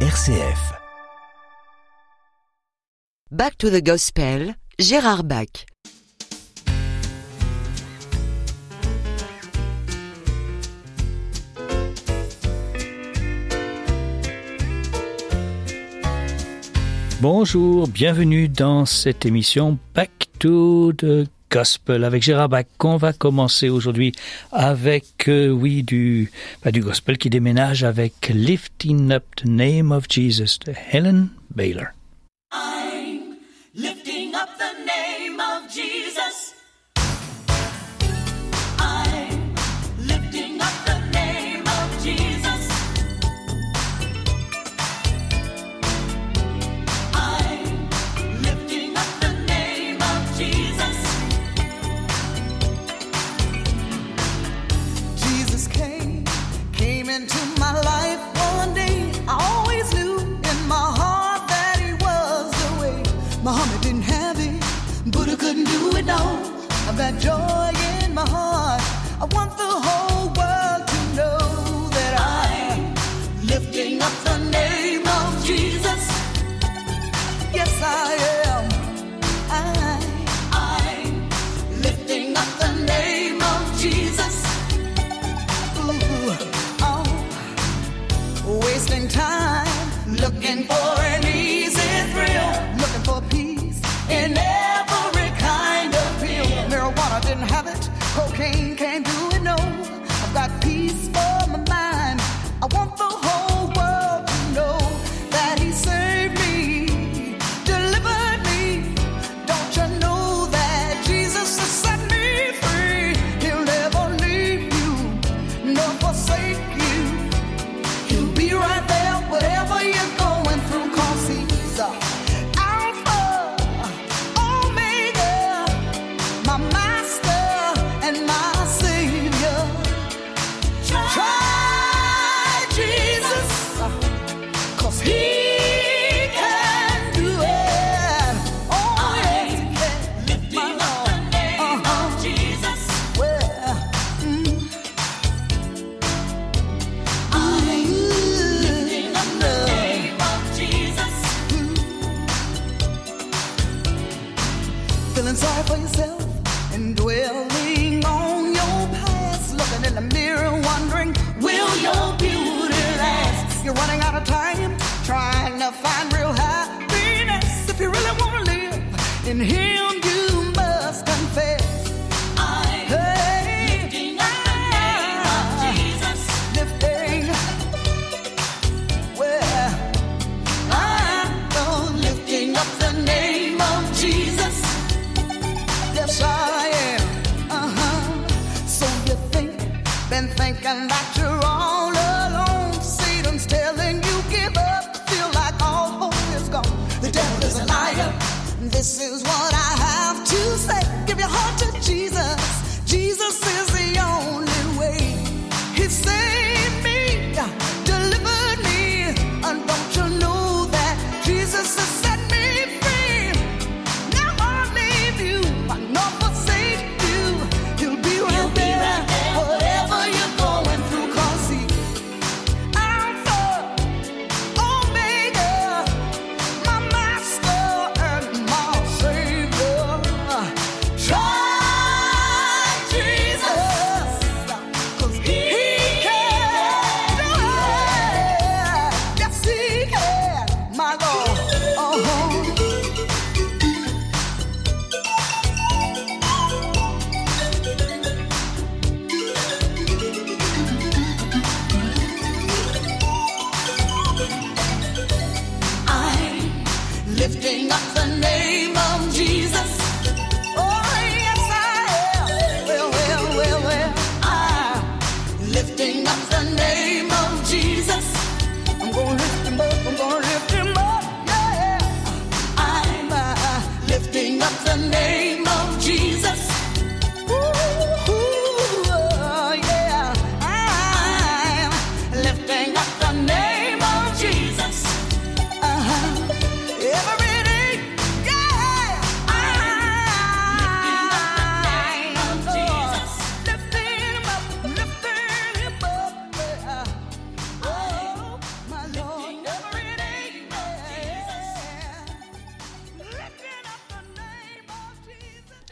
RCF. Back to the Gospel, Gérard Bach. Bonjour, bienvenue dans cette émission Back to the gospel avec Gérard Bach. On va commencer aujourd'hui avec, euh, oui, du, bah, du gospel qui déménage avec Lifting Up the Name of Jesus de Helen Baylor. into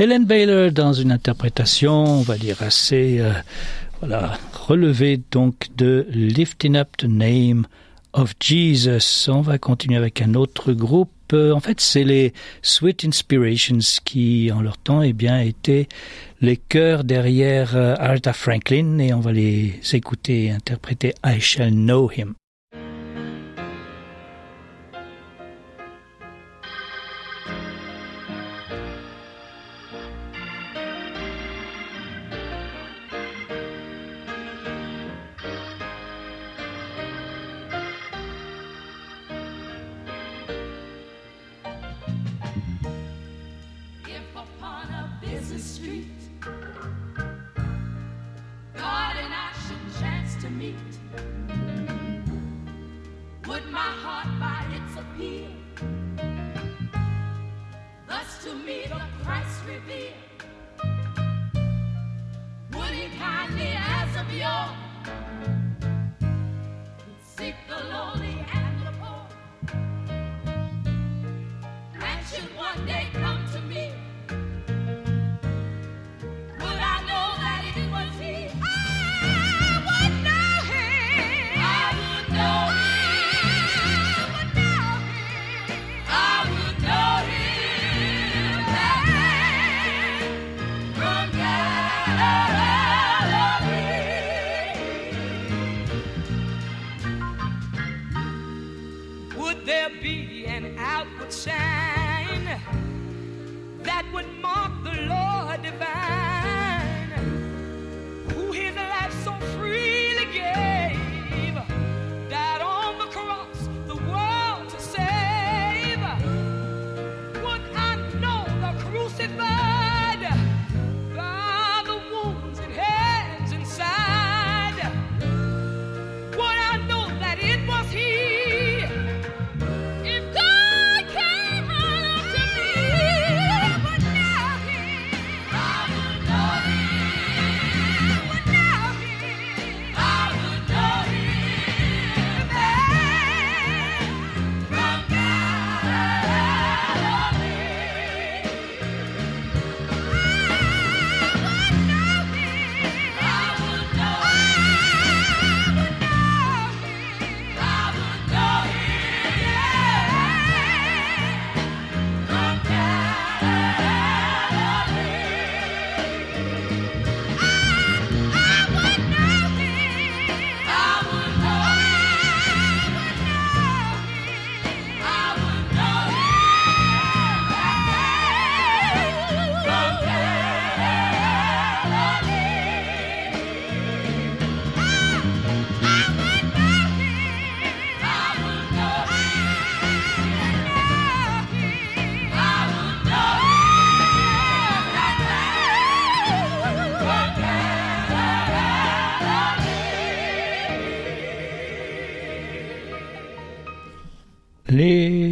Helen Baylor dans une interprétation, on va dire assez euh, voilà, relevée donc de Lifting Up the Name of Jesus. On va continuer avec un autre groupe. Euh, en fait, c'est les Sweet Inspirations qui, en leur temps, eh bien, étaient les chœurs derrière euh, Aretha Franklin et on va les écouter interpréter I Shall Know Him.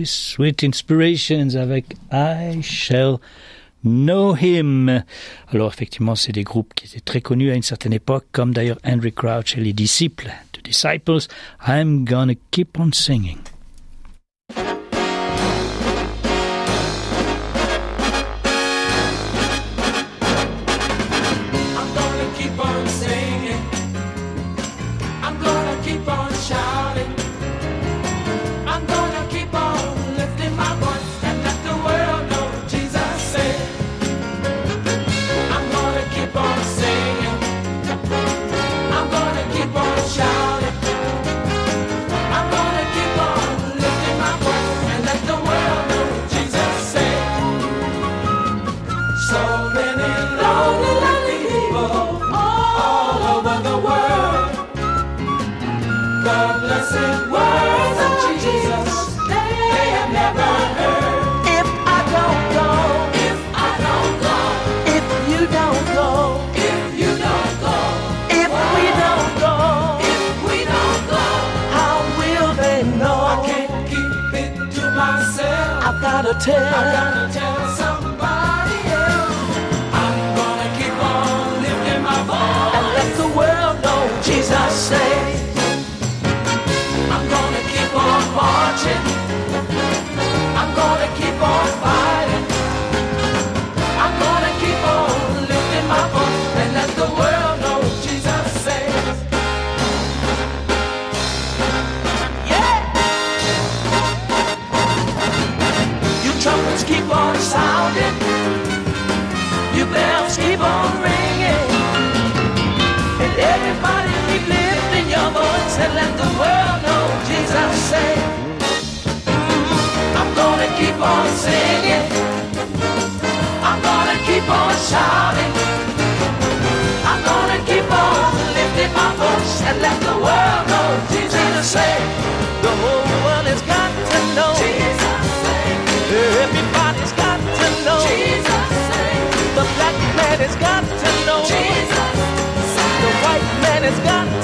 Sweet Inspirations avec I Shall Know Him. Alors effectivement, c'est des groupes qui étaient très connus à une certaine époque, comme d'ailleurs Henry Crouch et les disciples, The Disciples, I'm Gonna Keep on Singing. it's gone.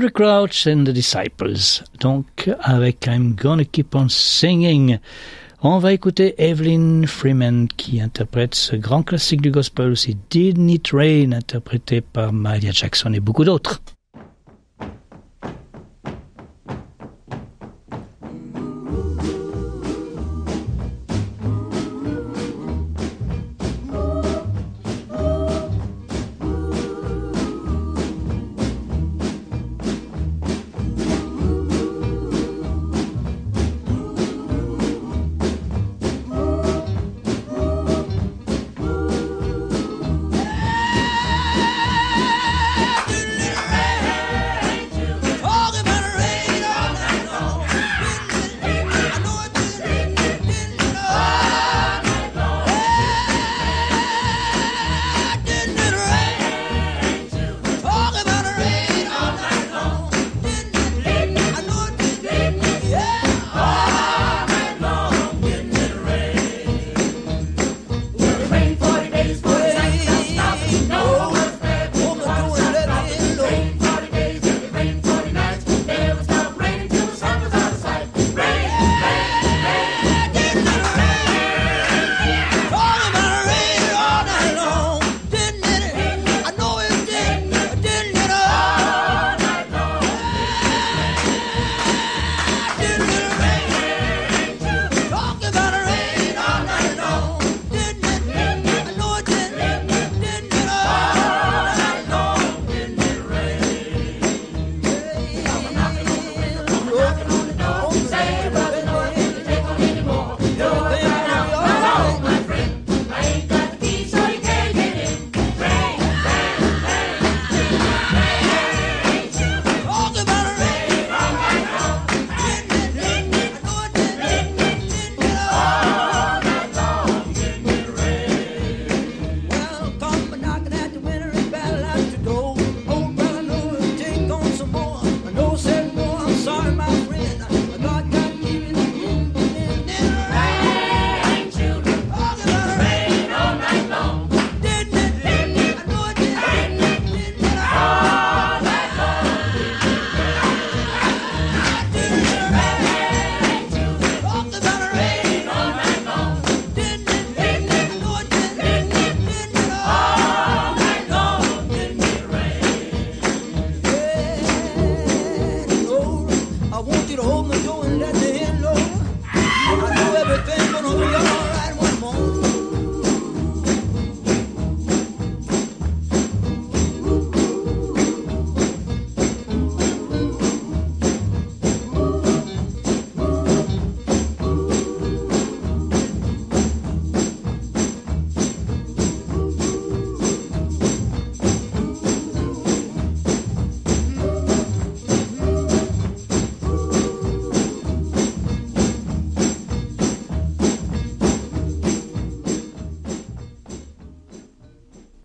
Andrew Crouch and the Disciples. Donc, avec I'm Gonna Keep on Singing. On va écouter Evelyn Freeman qui interprète ce grand classique du gospel aussi, Didn't It Rain, interprété par Maria Jackson et beaucoup d'autres.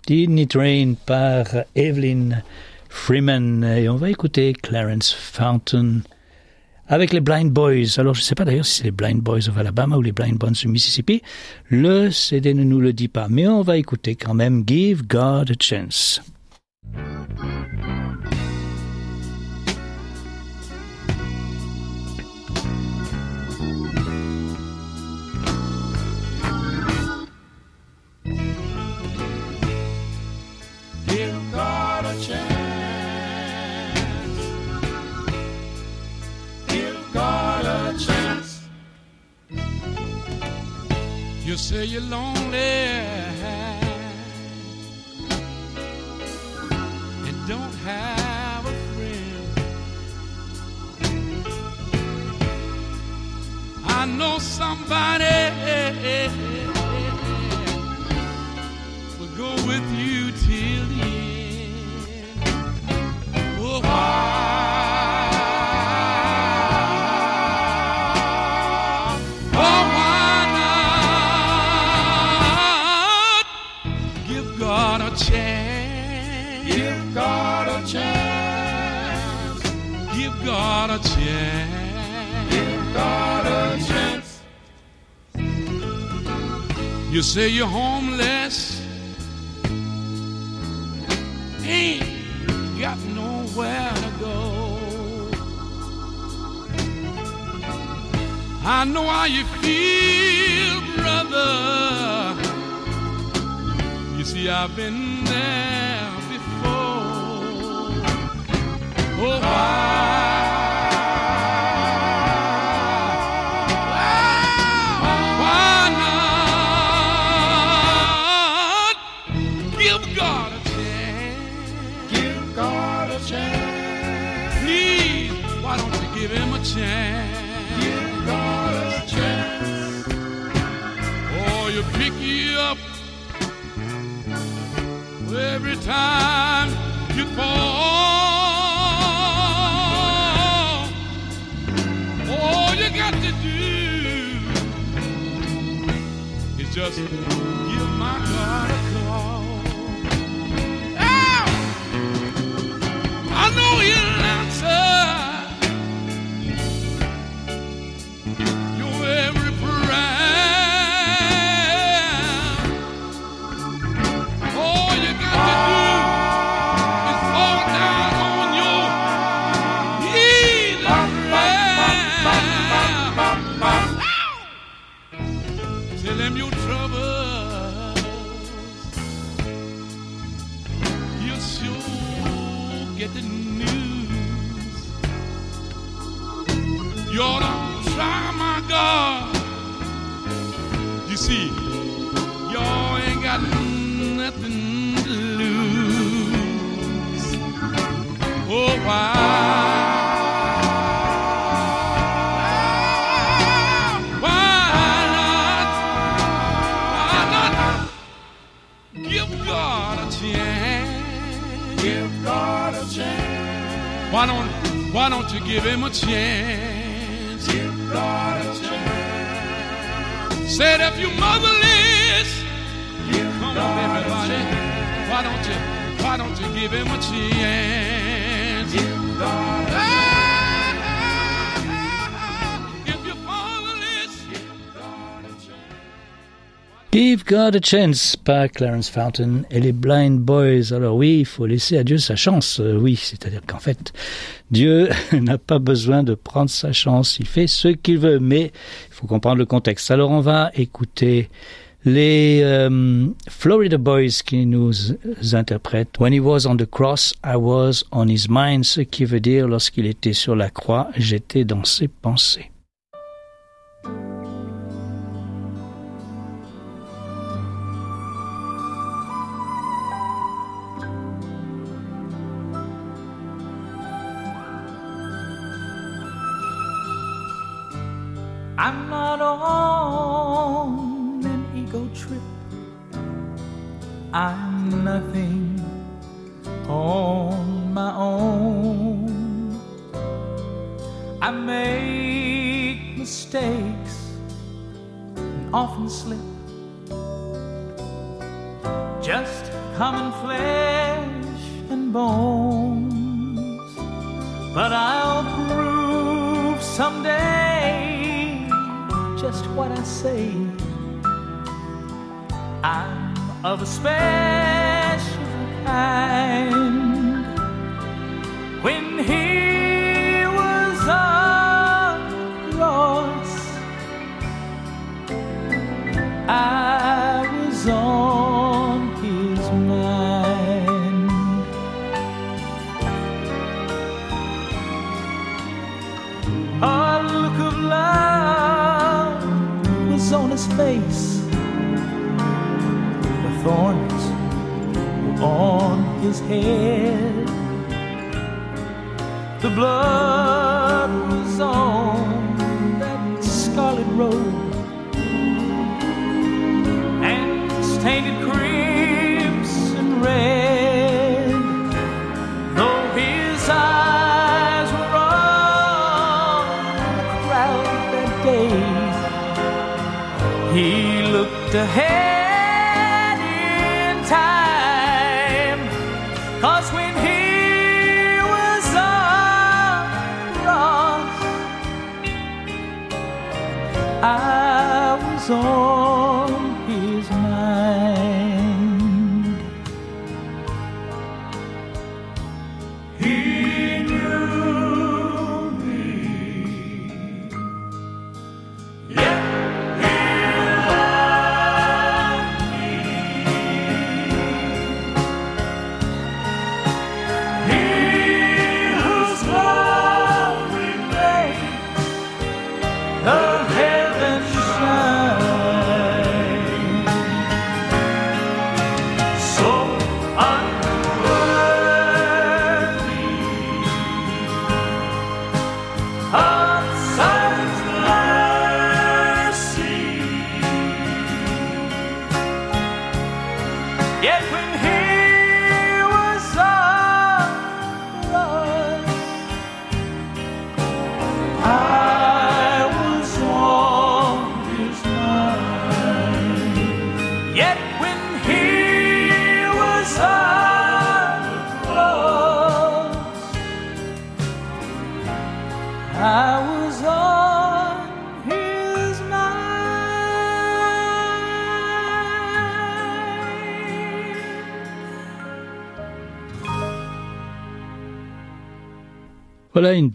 Didn't It Rain par Evelyn Freeman. Et on va écouter Clarence Fountain avec les Blind Boys. Alors, je ne sais pas d'ailleurs si c'est les Blind Boys of Alabama ou les Blind Boys du Mississippi. Le CD ne nous le dit pas, mais on va écouter quand même Give God a Chance. You say you're lonely and don't have a friend. I know somebody You say you're homeless, ain't got nowhere to go. I know how you feel, brother. You see, I've been there before. Oh, why? Just give my God Him a chance? Give God a chance. Said if you motherless, come on, everybody. Why don't you? Why don't you give Him a chance? Give God Give God a Chance par Clarence Fountain et les Blind Boys. Alors oui, il faut laisser à Dieu sa chance. Euh, oui, c'est-à-dire qu'en fait, Dieu n'a pas besoin de prendre sa chance. Il fait ce qu'il veut, mais il faut comprendre le contexte. Alors on va écouter les euh, Florida Boys qui nous interprètent When he was on the cross, I was on his mind, ce qui veut dire lorsqu'il était sur la croix, j'étais dans ses pensées. Just what I say. I'm of a special kind. When he his head. The blood was on that scarlet robe, and stained crimson red. He looked ahead.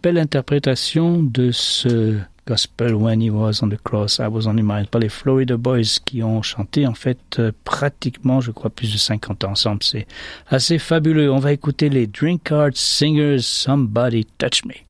belle interprétation de ce gospel When He Was on the Cross, I Was Only Mine par les Florida Boys qui ont chanté en fait euh, pratiquement, je crois, plus de 50 ans ensemble. C'est assez fabuleux. On va écouter les Drinkard Singers, Somebody Touch Me.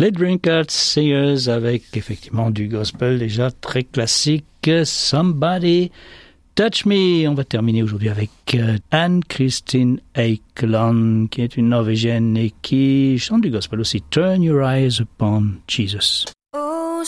Les Drinkard Singers avec effectivement du gospel déjà très classique. Somebody Touch Me. On va terminer aujourd'hui avec euh, Anne-Christine Eikeland qui est une Norvégienne et qui chante du gospel aussi. Turn Your Eyes Upon Jesus. Oh,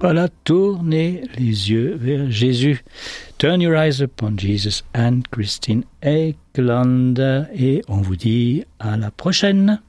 Voilà, tournez les yeux vers Jésus. Turn your eyes upon Jesus and Christine Ekeland. Et on vous dit à la prochaine.